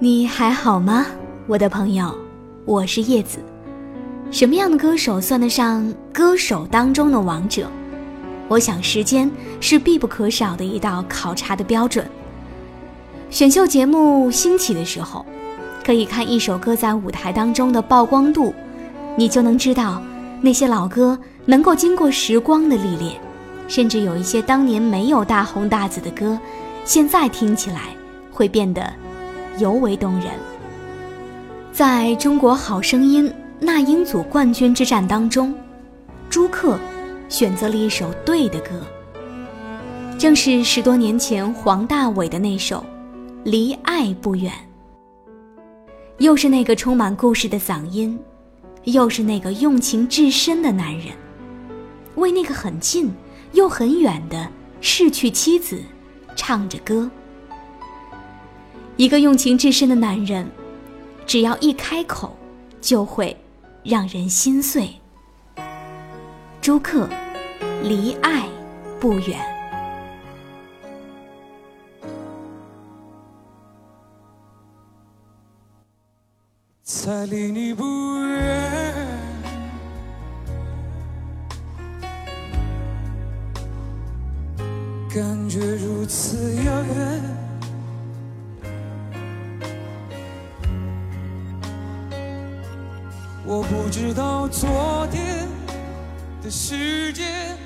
你还好吗，我的朋友？我是叶子。什么样的歌手算得上歌手当中的王者？我想，时间是必不可少的一道考察的标准。选秀节目兴起的时候，可以看一首歌在舞台当中的曝光度，你就能知道那些老歌能够经过时光的历练，甚至有一些当年没有大红大紫的歌，现在听起来会变得尤为动人。在中国好声音那英组冠军之战当中，朱克。选择了一首对的歌，正是十多年前黄大炜的那首《离爱不远》。又是那个充满故事的嗓音，又是那个用情至深的男人，为那个很近又很远的逝去妻子唱着歌。一个用情至深的男人，只要一开口，就会让人心碎。朱克，离爱不远。才离你不远，感觉如此遥远。我不知道昨天。的时间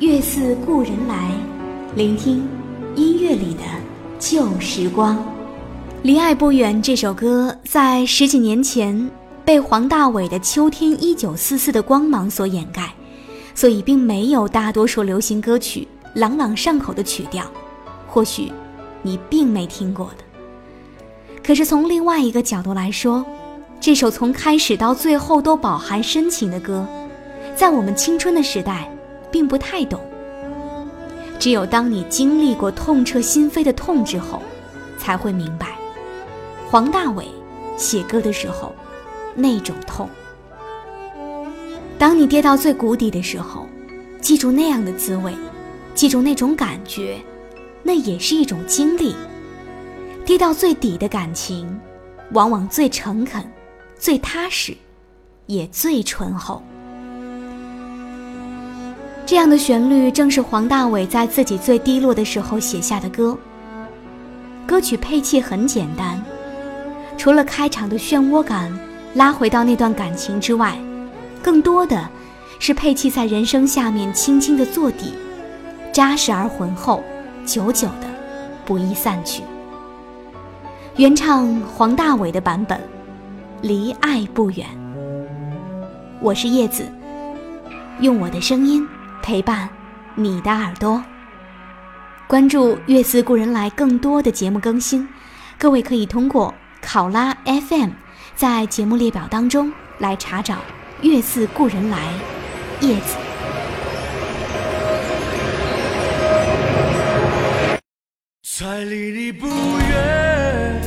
月似故人来，聆听音乐里的旧时光。离爱不远这首歌在十几年前被黄大炜的《秋天一九四四》的光芒所掩盖，所以并没有大多数流行歌曲朗朗上口的曲调，或许你并没听过的。可是从另外一个角度来说，这首从开始到最后都饱含深情的歌，在我们青春的时代并不太懂。只有当你经历过痛彻心扉的痛之后，才会明白，黄大炜写歌的时候那种痛。当你跌到最谷底的时候，记住那样的滋味，记住那种感觉，那也是一种经历。跌到最底的感情，往往最诚恳、最踏实，也最醇厚。这样的旋律正是黄大炜在自己最低落的时候写下的歌。歌曲配器很简单，除了开场的漩涡感拉回到那段感情之外，更多的是配器在人声下面轻轻的做底，扎实而浑厚，久久的不易散去。原唱黄大炜的版本，《离爱不远》。我是叶子，用我的声音。陪伴你的耳朵，关注“月似故人来”更多的节目更新。各位可以通过考拉 FM 在节目列表当中来查找“月似故人来”叶子。才离你不远，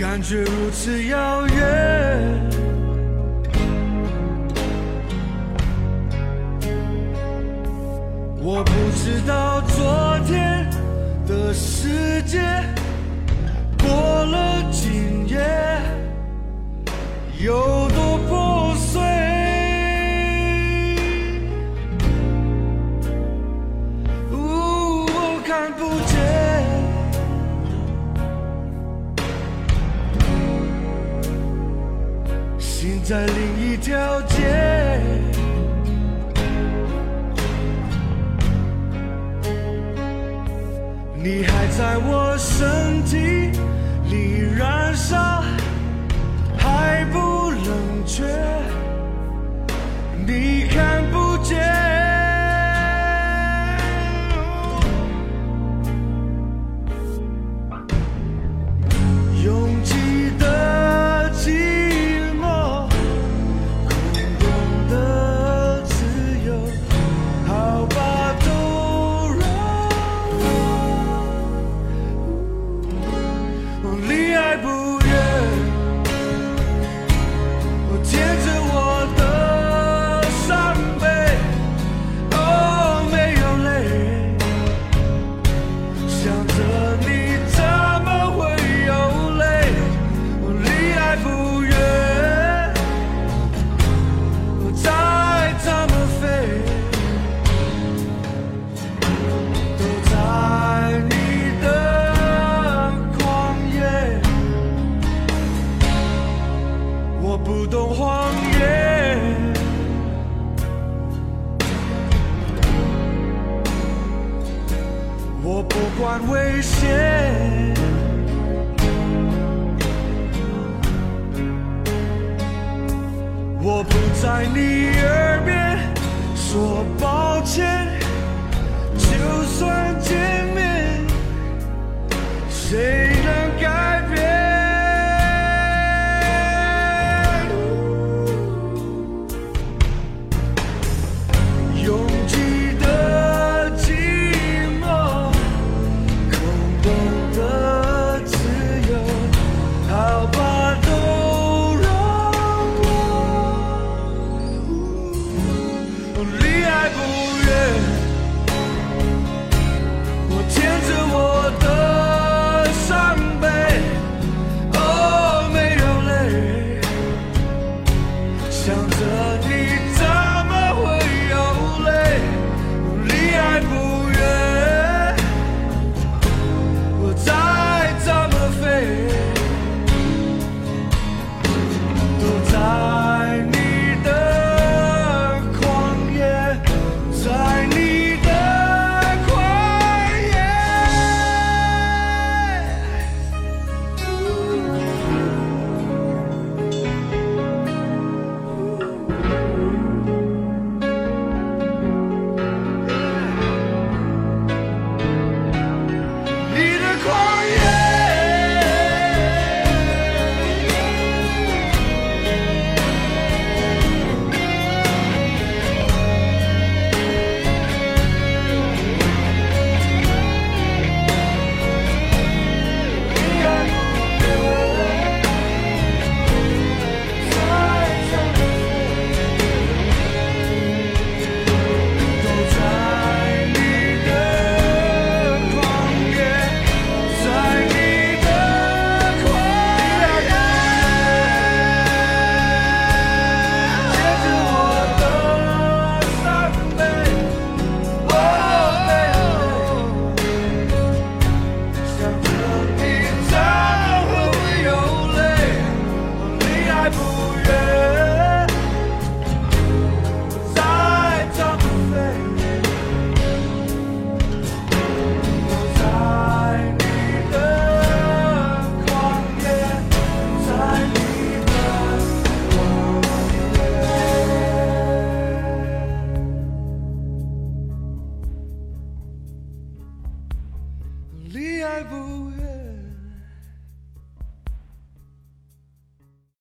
感觉如此遥远。到昨天的世界过了今夜有多破碎，呜我看不见，心在另一条街。在我身体里燃烧，不懂谎言，我不管危险。我不在你